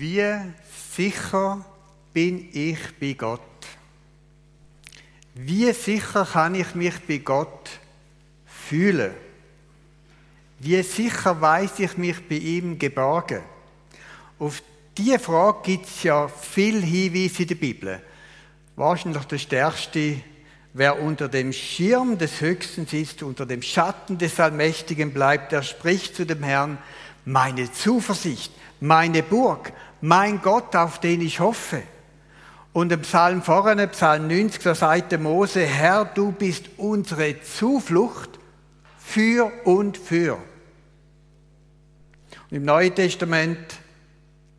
Wie sicher bin ich bei Gott? Wie sicher kann ich mich bei Gott fühlen? Wie sicher weiß ich mich bei ihm geborgen? Auf diese Frage gibt es ja viel Hinweise in der Bibel. Wahrscheinlich der stärkste, wer unter dem Schirm des Höchsten sitzt, unter dem Schatten des Allmächtigen bleibt, der spricht zu dem Herrn, meine Zuversicht, meine Burg, mein Gott, auf den ich hoffe. Und im Psalm vorne, Psalm 90, da sagt der Mose, Herr, du bist unsere Zuflucht für und für. Und Im Neuen Testament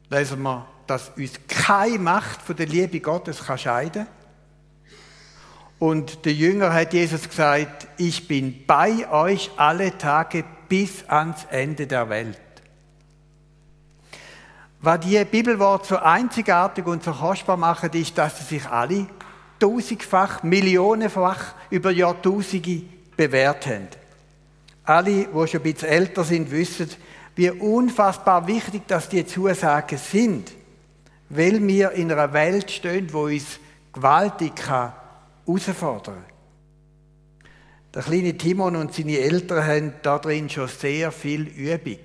lesen wir, dass uns keine Macht von der Liebe Gottes kann scheiden Und der Jünger hat Jesus gesagt, ich bin bei euch alle Tage bis ans Ende der Welt. Was die Bibelwort so einzigartig und so kostbar machen, ist, dass sie sich alle tausendfach, millionenfach über Jahrtausende bewährt haben. Alle, die schon ein bisschen älter sind, wissen, wie unfassbar wichtig dass die Zusagen sind, weil wir in einer Welt stehen, wo uns gewaltig herausfordern kann. Der kleine Timon und seine Eltern haben darin schon sehr viel Übung.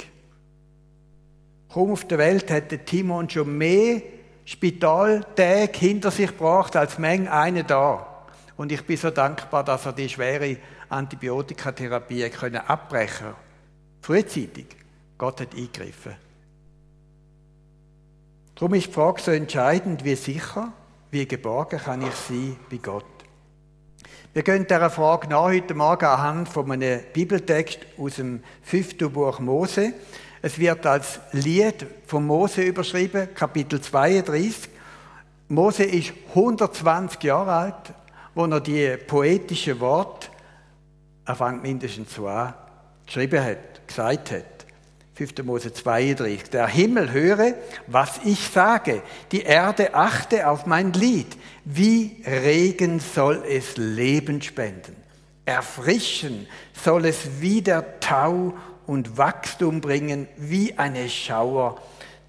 Kaum auf der Welt hat der Timon schon mehr Spitaltage hinter sich gebracht als Menge eine da. Und ich bin so dankbar, dass er die schwere Antibiotikatherapie können abbrechen Frühzeitig. Gott hat eingegriffen. Darum ist die Frage so entscheidend, wie sicher, wie geborgen kann ich sein bei Gott. Wir gehen dieser Frage nach heute Morgen anhand von einem Bibeltext aus dem fünften Buch Mose. Es wird als Lied von Mose überschrieben, Kapitel 32. Mose ist 120 Jahre alt, wo er die poetischen Worte, er fängt mindestens so an, geschrieben hat, gesagt hat. 5. Mose 32. Der Himmel höre, was ich sage. Die Erde achte auf mein Lied. Wie Regen soll es Leben spenden. Erfrischen soll es wie der Tau und Wachstum bringen wie eine Schauer,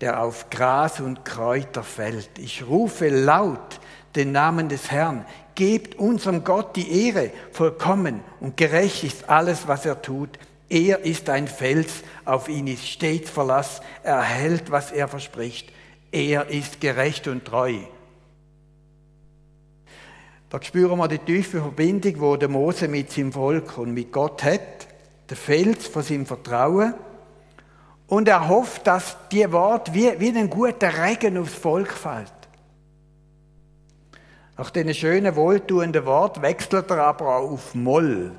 der auf Gras und Kräuter fällt. Ich rufe laut den Namen des Herrn. Gebt unserem Gott die Ehre. Vollkommen und gerecht ist alles, was er tut. Er ist ein Fels, auf ihn ist stets Verlass. Er hält, was er verspricht. Er ist gerecht und treu. Da spüren wir die tiefe Verbindung, wo der Mose mit seinem Volk und mit Gott hat der Fels von seinem Vertrauen. Und er hofft, dass die Wort wie, wie ein guter Regen aufs Volk fällt. Nach diesen schönen, wohltuenden Wort wechselt er aber auch auf Moll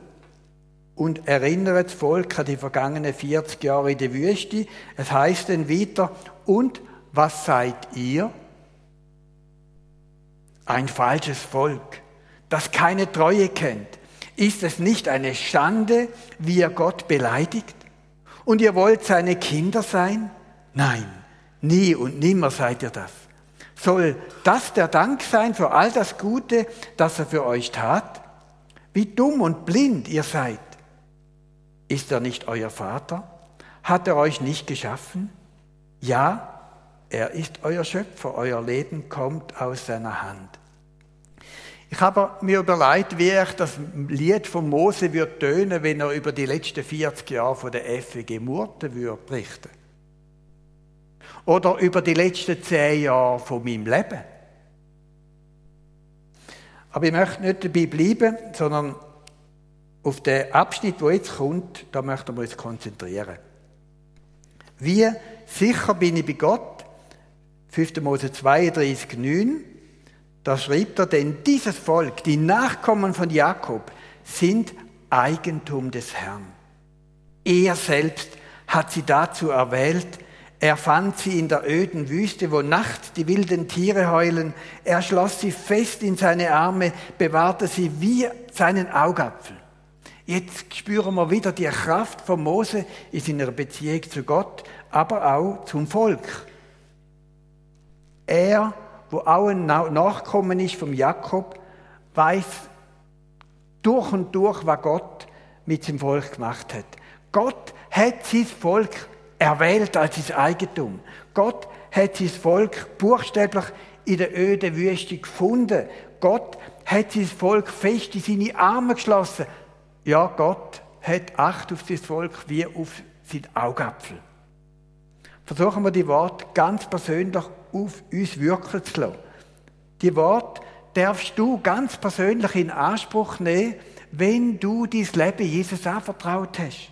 und erinnert das Volk an die vergangenen 40 Jahre in der Wüste. Es heißt dann weiter, und was seid ihr? Ein falsches Volk, das keine Treue kennt, ist es nicht eine Schande, wie ihr Gott beleidigt? Und ihr wollt seine Kinder sein? Nein, nie und nimmer seid ihr das. Soll das der Dank sein für all das Gute, das er für euch tat? Wie dumm und blind ihr seid. Ist er nicht euer Vater? Hat er euch nicht geschaffen? Ja, er ist euer Schöpfer, euer Leben kommt aus seiner Hand. Ich habe mir überlegt, wie ich das Lied von Mose würde tönen, wenn er über die letzten 40 Jahre von der FWG Murten würde berichten. Oder über die letzten 10 Jahre von meinem Leben. Aber ich möchte nicht dabei bleiben, sondern auf den Abschnitt, der jetzt kommt, da möchten wir uns konzentrieren. Wie sicher bin ich bei Gott? 5. Mose 32, 9. Da schreibt er, denn dieses Volk, die Nachkommen von Jakob, sind Eigentum des Herrn. Er selbst hat sie dazu erwählt. Er fand sie in der öden Wüste, wo nachts die wilden Tiere heulen. Er schloss sie fest in seine Arme, bewahrte sie wie seinen Augapfel. Jetzt spüren wir wieder die Kraft von Mose in seiner Beziehung zu Gott, aber auch zum Volk. Er wo auch ein Nachkommen ist vom Jakob, weiß durch und durch, was Gott mit seinem Volk gemacht hat. Gott hat sein Volk erwählt als sein Eigentum. Gott hat sein Volk buchstäblich in der öden Wüste gefunden. Gott hat sein Volk fest in seine Arme geschlossen. Ja, Gott hat Acht auf sein Volk wie auf sein Augapfel. Versuchen wir die Worte ganz persönlich auf uns wirken zu lassen. Die Worte darfst du ganz persönlich in Anspruch nehmen, wenn du dein Leben Jesus anvertraut hast.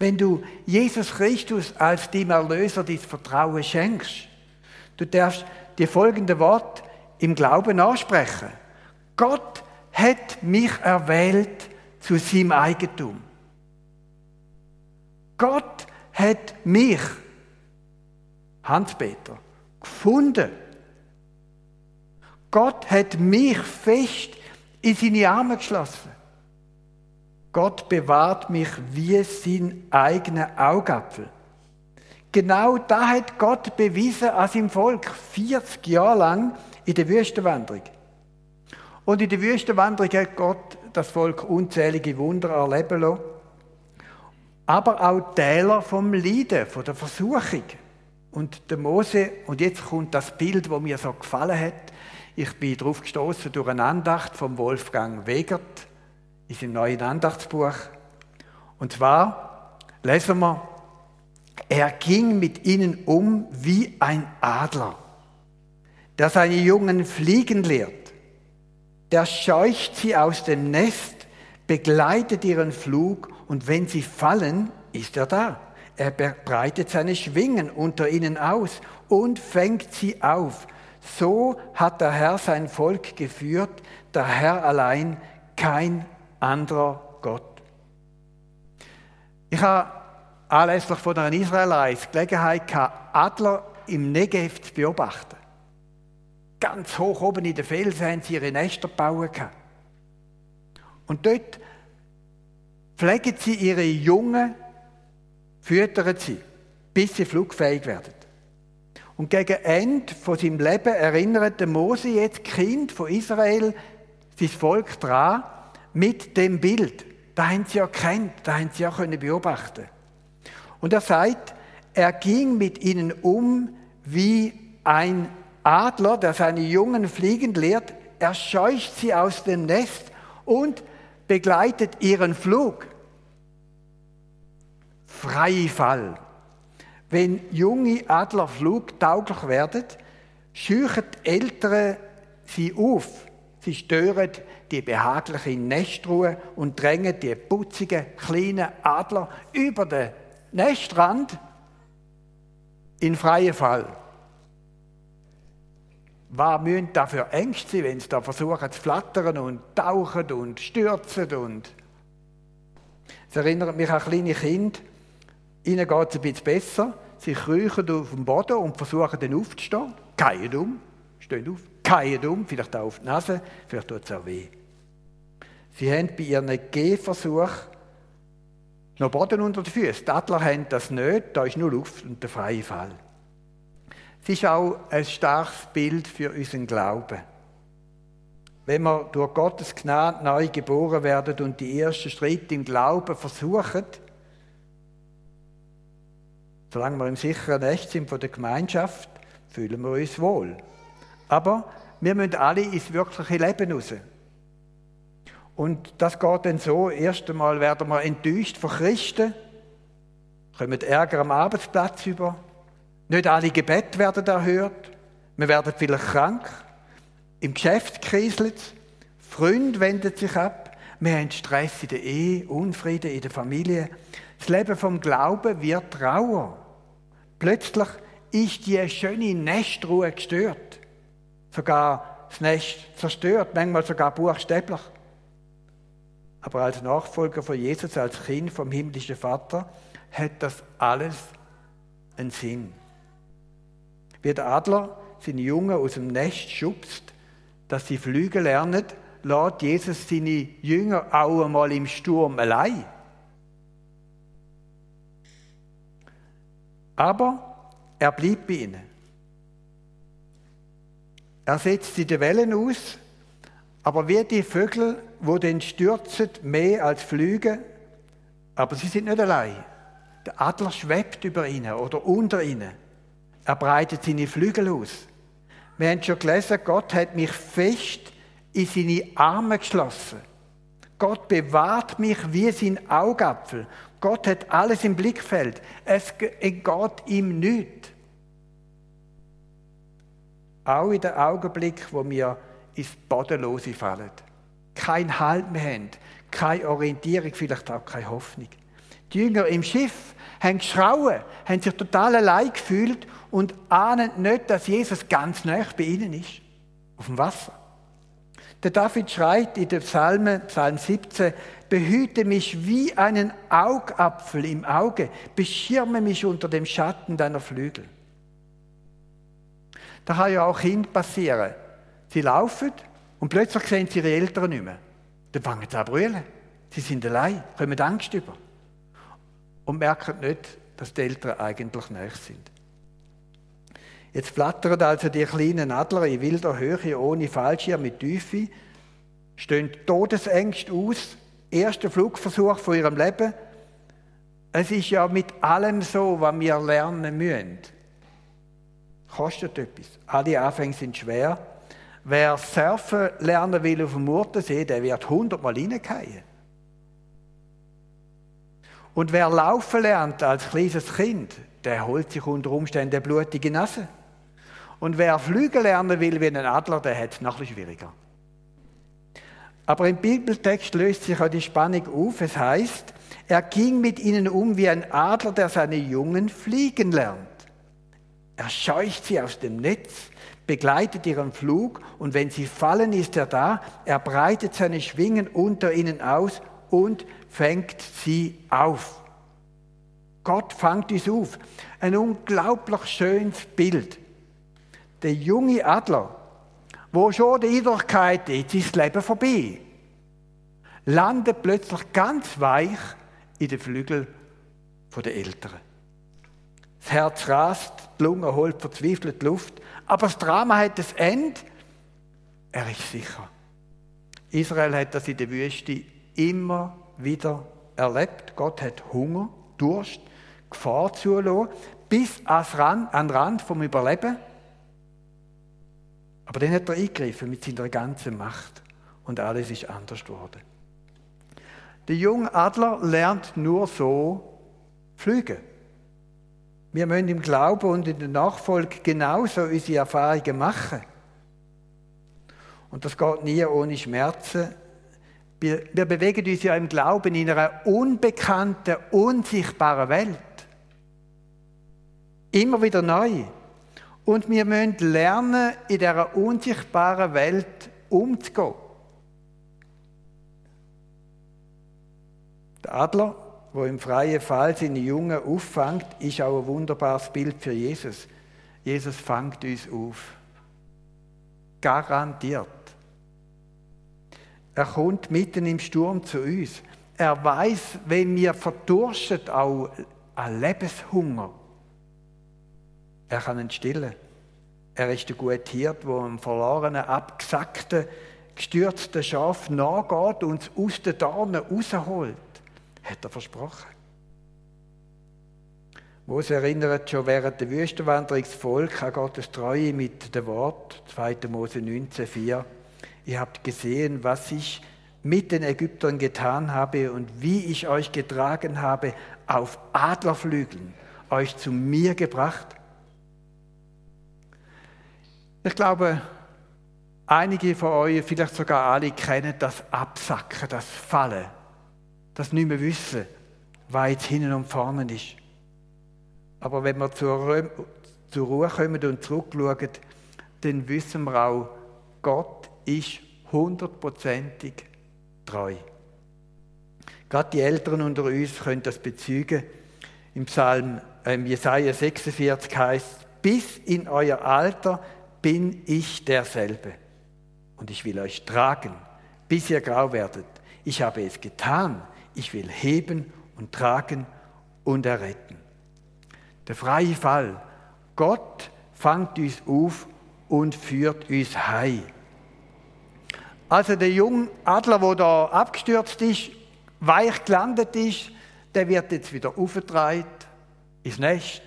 Wenn du Jesus Christus als dem Erlöser dein Vertrauen schenkst. Du darfst die folgenden Worte im Glauben ansprechen. Gott hat mich erwählt zu seinem Eigentum. Gott hat mich, Hans-Peter, gefunden. Gott hat mich fest in seine Arme geschlossen. Gott bewahrt mich wie sein eigener Augapfel. Genau da hat Gott bewiesen an seinem Volk 40 Jahre lang in der Wüstenwanderung. Und in der Wüstenwanderung hat Gott das Volk unzählige Wunder erleben lassen. Aber auch Täler vom Leiden, von der Versuchung. Und der Mose, und jetzt kommt das Bild, wo mir so gefallen hat. Ich bin darauf gestoßen durch eine Andacht vom Wolfgang Wegert in seinem neuen Andachtsbuch. Und zwar lesen wir, er ging mit ihnen um wie ein Adler, der seine Jungen fliegen lehrt. Der scheucht sie aus dem Nest, begleitet ihren Flug und wenn sie fallen, ist er da. Er breitet seine Schwingen unter ihnen aus und fängt sie auf. So hat der Herr sein Volk geführt, der Herr allein, kein anderer Gott. Ich habe anlässlich von einer Israelreise Gelegenheit gehabt, Adler im Negev zu beobachten. Ganz hoch oben in den Felsen haben sie ihre Nester gebaut. Und dort pflegen sie ihre Jungen, füttern sie, bis sie flugfähig werden. Und gegen Ende von seinem Leben erinnert Mose jetzt Kind von Israel, sein Volk daran, mit dem Bild. Da haben sie erkannt, da haben sie auch können beobachten. Und er sagt, er ging mit ihnen um wie ein Adler, der seine Jungen fliegen lehrt. Er scheucht sie aus dem Nest und begleitet ihren Flug. Freie Fall. Wenn junge Adler flugtauglich werden, scheuchen Ältere sie auf. Sie stören die behagliche Nestruhe und drängen die putzigen kleinen Adler über den Nestrand in freien Fall. Was müssen da für Ängste sein, wenn sie da versuchen zu flattern und tauchen und stürzen und es erinnert mich an kleine Kinder, ihnen geht es ein bisschen besser, sie kriechen auf dem Boden und versuchen dann aufzustehen, keinen um, stehen auf, keinen um, vielleicht auch auf die Nase, vielleicht tut es auch weh. Sie haben bei ihren Gehversuch noch Boden unter den Füßen. Die Adler haben das nicht, da ist nur Luft und der freie Fall. Es ist auch ein starkes Bild für unseren Glauben. Wenn wir durch Gottes Gnade neu geboren werden und die ersten Schritte im Glauben versuchen, solange wir im sicheren Nest sind von der Gemeinschaft, fühlen wir uns wohl. Aber wir müssen alle ins wirkliche Leben raus. Und das geht dann so, erst einmal werden wir enttäuscht von Christen, kommen Ärger am Arbeitsplatz über, nicht alle Gebete werden erhört, wir werden vielleicht krank, im Geschäft kriselt es, Freund wendet sich ab, wir haben Stress in der Ehe, Unfrieden in der Familie. Das Leben vom Glauben wird Trauer. Plötzlich ist die schöne Nestruhe gestört. Sogar das Nest zerstört, manchmal sogar buchstäblich. Aber als Nachfolger von Jesus, als Kind vom himmlischen Vater, hat das alles einen Sinn. Wie der Adler seine Jungen aus dem Nest schubst, dass sie fliegen lernen, lässt Jesus seine Jünger auch einmal im Sturm allein. Aber er bleibt bei ihnen. Er setzt sie die Wellen aus aber wie die Vögel, wo den stürzen, mehr als fliegen, aber sie sind nicht allein. Der Adler schwebt über ihnen oder unter ihnen. Er breitet seine Flügel aus. Wir haben schon gelesen, Gott hat mich fest in seine Arme geschlossen. Gott bewahrt mich wie sein Augapfel. Gott hat alles im Blickfeld. Es geht ihm nichts. Auch in dem Augenblick, wo wir ins Bodenlose fallen. Kein Halt mehr haben, keine Orientierung, vielleicht auch keine Hoffnung. Die Jünger im Schiff haben geschrauen, haben sich total allein gefühlt und ahnen nicht, dass Jesus ganz nah bei ihnen ist. Auf dem Wasser. Der David schreit in der Psalme, Psalm 17, behüte mich wie einen Augapfel im Auge, beschirme mich unter dem Schatten deiner Flügel. Da kann ja auch Kind passieren. Sie laufen und plötzlich sehen sie ihre Eltern nicht mehr. Dann fangen sie an zu brüllen. Sie sind allein, kommen Angst über. Und merken nicht, dass die Eltern eigentlich nahe sind. Jetzt flattern also die kleinen Adler in wilder Höhe, ohne Fallschirm, mit Tiefe, stehen Todesängste aus, erster Flugversuch von ihrem Leben. Es ist ja mit allem so, was wir lernen müssen. Kostet etwas. Alle Anfänge sind schwer. Wer surfen lernen will auf dem Murtensee, der wird hundertmal reingehen. Und wer laufen lernt als kleines Kind, der holt sich unter Umständen eine blutige Nase. Und wer Flüge lernen will wie ein Adler, der hat es noch schwieriger. Aber im Bibeltext löst sich auch die Spannung auf. Es heißt, er ging mit ihnen um wie ein Adler, der seine Jungen fliegen lernt. Er scheucht sie aus dem Netz, begleitet ihren Flug und wenn sie fallen, ist er da. Er breitet seine Schwingen unter ihnen aus und fängt sie auf. Gott fängt uns auf. Ein unglaublich schönes Bild der junge Adler, wo schon die Eindruck hatte, ist das Leben vorbei, landet plötzlich ganz weich in den Flügeln der Eltern. Das Herz rast, die Lunge holt verzweifelt Luft, aber das Drama hat das Ende. Er ist sicher. Israel hat das in der Wüste immer wieder erlebt. Gott hat Hunger, Durst, Gefahr zulassen, bis an den Rand vom Überleben. Aber dann hat er eingegriffen mit seiner ganzen Macht und alles ist anders geworden. Der junge Adler lernt nur so fliegen. Wir müssen im Glauben und in der Nachfolge genauso unsere Erfahrungen machen. Und das geht nie ohne Schmerzen. Wir, wir bewegen uns ja im Glauben in einer unbekannten, unsichtbaren Welt. Immer wieder neu. Und wir müssen lernen, in dieser unsichtbaren Welt umzugehen. Der Adler, der im freien Fall seine Jungen auffängt, ist auch ein wunderbares Bild für Jesus. Jesus fängt uns auf. Garantiert. Er kommt mitten im Sturm zu uns. Er weiß, wenn wir verdursten, auch an Lebenshunger. Er kann ihn stillen. Er ist der gute Hirt, der einem verlorenen, abgesackten, gestürzten Schaf nachgeht und es aus den Dornen rausholt. Hat er versprochen. Mose erinnert schon während der Wüstenwanderung das Volk an Gottes Treue mit dem Wort, 2. Mose 19,4. Ihr habt gesehen, was ich mit den Ägyptern getan habe und wie ich euch getragen habe auf Adlerflügeln, euch zu mir gebracht ich glaube, einige von euch, vielleicht sogar alle, kennen das Absacken, das Fallen, das nicht mehr wissen, jetzt hinten und vorne ist. Aber wenn wir zur, zur Ruhe kommen und zurückschauen, dann wissen wir auch, Gott ist hundertprozentig treu. Gerade die Älteren unter uns können das bezeugen. Im Psalm ähm, Jesaja 46 heißt: Bis in euer Alter bin ich derselbe. Und ich will euch tragen, bis ihr grau werdet. Ich habe es getan. Ich will heben und tragen und erretten. Der freie Fall. Gott fangt uns auf und führt uns heim. Also der junge Adler, der da abgestürzt ist, weich gelandet ist, der wird jetzt wieder aufgetragen ins Nest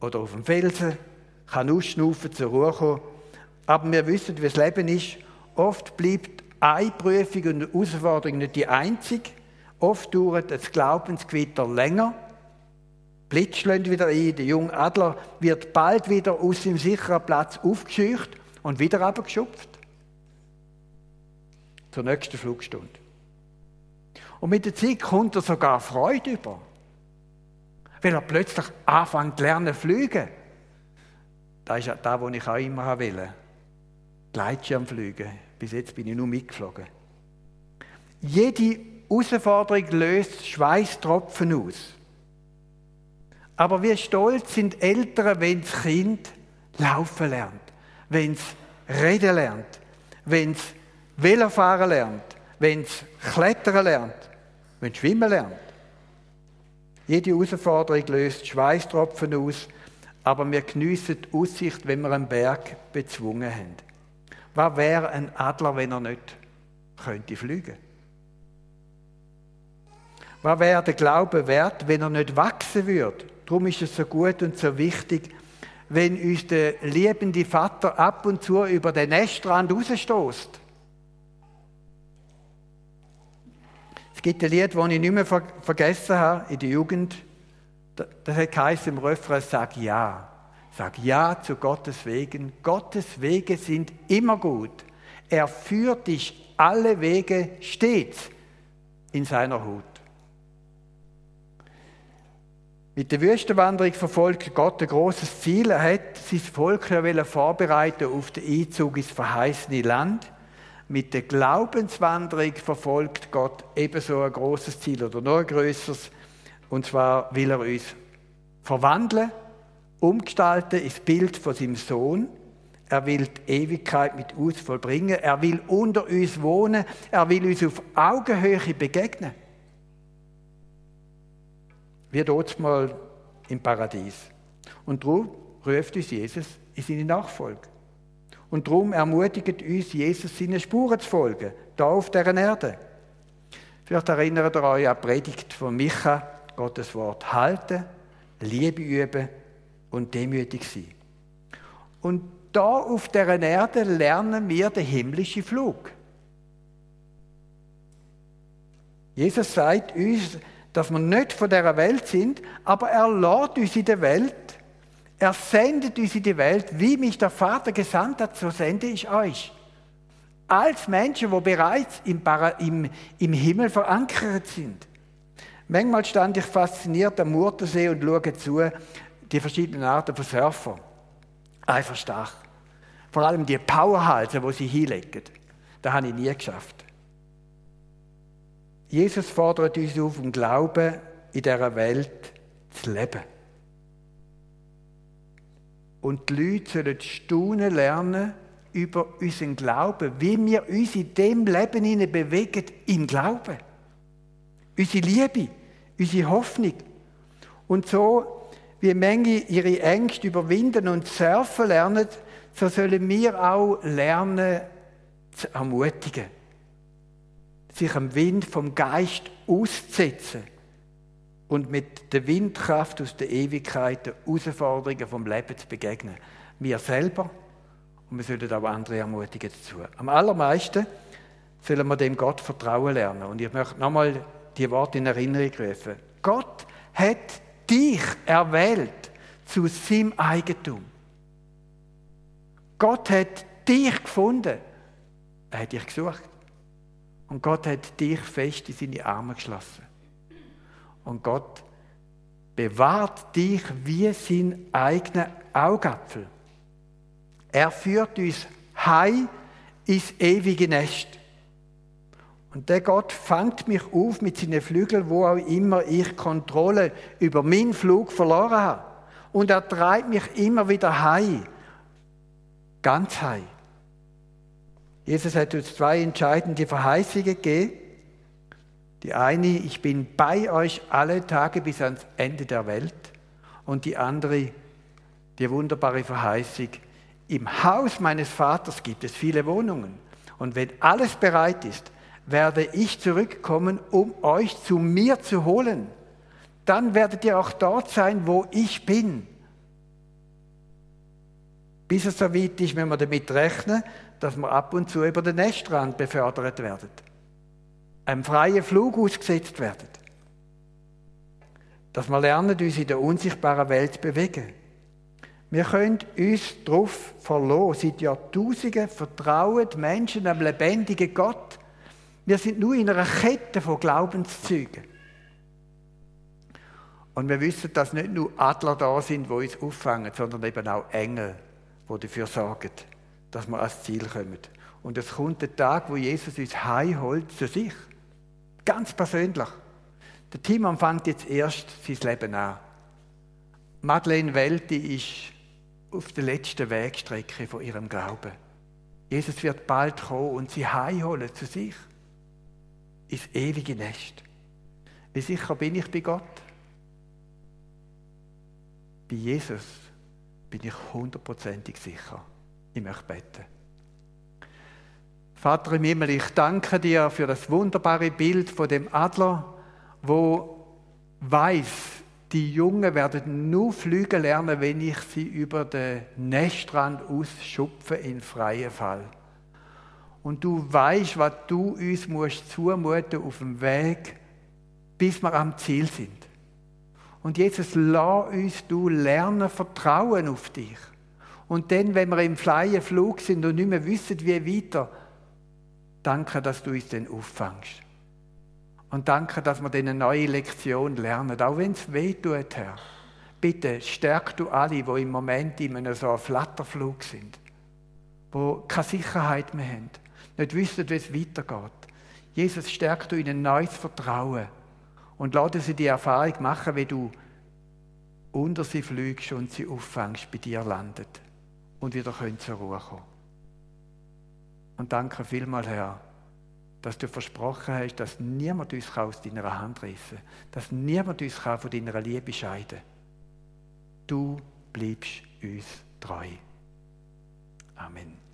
oder auf dem Felsen kann ausschnaufen, zur Ruhe kommen. Aber wir wissen, wie das Leben ist. Oft bleibt eine Prüfung und Herausforderung nicht die einzige. Oft dauert das Glaubensgewitter länger. Blitz wieder ein. Der junge Adler wird bald wieder aus dem sicheren Platz aufgescheucht und wieder abgeschupft. Zur nächsten Flugstunde. Und mit der Zeit kommt er sogar Freude über. Weil er plötzlich anfängt zu lernen fliegen. Das ist das, was ich auch immer wollte. Gleitschirmfliegen. Bis jetzt bin ich nur mitgeflogen. Jede Herausforderung löst Schweißtropfen aus. Aber wie stolz sind Eltern, wenn das Kind laufen lernt, wenn es reden lernt, wenn es Velofahren lernt, wenn es klettern lernt, wenn es schwimmen lernt. Jede Herausforderung löst Schweißtropfen aus, aber wir geniessen die Aussicht, wenn wir einen Berg bezwungen haben. Was wäre ein Adler, wenn er nicht könnte fliegen? Was wäre der Glaube wert, wenn er nicht wachsen würde? Darum ist es so gut und so wichtig, wenn uns der liebende Vater ab und zu über den Nestrand rausstoßt. Es gibt ein Lied, das ich nicht mehr vergessen habe in der Jugend. Das heißt im Refrain, sag ja. Sag ja zu Gottes Wegen. Gottes Wege sind immer gut. Er führt dich alle Wege stets in seiner Hut. Mit der Wüstenwanderung verfolgt Gott ein großes Ziel. Er hat sein Volk ja vorbereiten auf den Einzug ins verheißene Land. Mit der Glaubenswanderung verfolgt Gott ebenso ein großes Ziel oder noch ein größeres. Und zwar will er uns verwandeln umgestalten ins Bild von seinem Sohn. Er will die Ewigkeit mit uns vollbringen. Er will unter uns wohnen. Er will uns auf Augenhöhe begegnen. Wie dort mal im Paradies. Und darum ruft uns Jesus in seine Nachfolge. Und darum ermutigt uns Jesus, seine Spuren zu folgen, da auf dieser Erde. Vielleicht erinnert ihr euch an die Predigt von Micha, Gottes Wort halten, Liebe üben und demütig sein. Und da auf der Erde lernen wir den himmlischen Flug. Jesus sagt uns, dass wir nicht von dieser Welt sind, aber er lädt uns in die Welt. Er sendet uns in die Welt, wie mich der Vater gesandt hat, so sende ich euch. Als Menschen, die bereits im, im, im Himmel verankert sind. Manchmal stand ich fasziniert am Murtersee und schaue zu, die verschiedenen Arten von Surfer. Einfach stark. Vor allem die Powerhalse, wo sie hinlegen. Das habe ich nie geschafft. Jesus fordert uns auf, im Glauben in dieser Welt zu leben. Und die Leute sollen staunen lernen über unseren Glauben, wie wir uns in dem Leben bewegen, im Glauben. Unsere Liebe, unsere Hoffnung. Und so wie Menge ihre Ängste überwinden und surfen lernen, so sollen wir auch lernen zu ermutigen. Sich am Wind vom Geist auszusetzen und mit der Windkraft aus der Ewigkeit den Herausforderungen vom Leben zu begegnen. Wir selber und wir sollen auch andere ermutigen dazu. Am allermeisten sollen wir dem Gott vertrauen lernen. Und ich möchte nochmal die Worte in Erinnerung rufen. Gott hat dich erwählt zu seinem Eigentum. Gott hat dich gefunden. Er hat dich gesucht. Und Gott hat dich fest in seine Arme geschlossen. Und Gott bewahrt dich wie sein eigener Augapfel. Er führt uns heim ins ewige Nest. Und der Gott fängt mich auf mit seinen Flügeln, wo auch immer ich Kontrolle über meinen Flug verloren habe. Und er treibt mich immer wieder heim. Ganz heim. Jesus hat uns zwei entscheidende Verheißungen gegeben. Die eine, ich bin bei euch alle Tage bis ans Ende der Welt. Und die andere, die wunderbare Verheißung, im Haus meines Vaters gibt es viele Wohnungen. Und wenn alles bereit ist, werde ich zurückkommen, um euch zu mir zu holen. Dann werdet ihr auch dort sein, wo ich bin. Bis es so weit ist, wenn wir damit rechnen, dass wir ab und zu über den Nestrand befördert werden. Einem freien Flug ausgesetzt werden. Dass wir lernen, uns in der unsichtbaren Welt zu bewegen. Wir können uns darauf verlassen. Seit Jahrtausenden vertrauen die Menschen am lebendigen Gott. Wir sind nur in einer Kette von Glaubenszeugen. Und wir wissen, dass nicht nur Adler da sind, die uns auffangen, sondern eben auch Engel, die dafür sorgen, dass wir ans Ziel kommen. Und es kommt der Tag, wo Jesus uns heimholt zu sich. Ganz persönlich. Der Timon fängt jetzt erst sein Leben an. Madeleine Welti ist auf der letzten Wegstrecke von ihrem Glauben. Jesus wird bald kommen und sie heimholen zu sich. Ins ewige Nest. Wie sicher bin ich bei Gott? Bei Jesus bin ich hundertprozentig sicher. Ich möchte beten. Vater im Himmel, ich danke dir für das wunderbare Bild von dem Adler, wo weiß, die Jungen werden nur fliegen lernen, wenn ich sie über den Nestrand ausschupfe in freien Fall. Und du weißt, was du uns musst zumuten auf dem Weg, bis wir am Ziel sind. Und Jesus, lass uns du lernen, vertrauen auf dich. Und dann, wenn wir im freien Flug sind und nicht mehr wissen, wie weiter, danke, dass du uns dann auffangst. Und danke, dass wir dann eine neue Lektion lernen, auch wenn es weh tut, Herr. Bitte stärk du alle, die im Moment in einem so Flatterflug sind, wo keine Sicherheit mehr haben, nicht wissen, wie es weitergeht. Jesus, stärk du ihnen neues Vertrauen und lade sie die Erfahrung machen, wie du unter sie fliegst und sie auffängst, bei dir landet und wieder können zur Ruhe kommen. Und danke vielmal, Herr, dass du versprochen hast, dass niemand uns aus deiner Hand reissen kann, dass niemand uns von deiner Liebe scheiden kann. Du bleibst uns treu. Amen.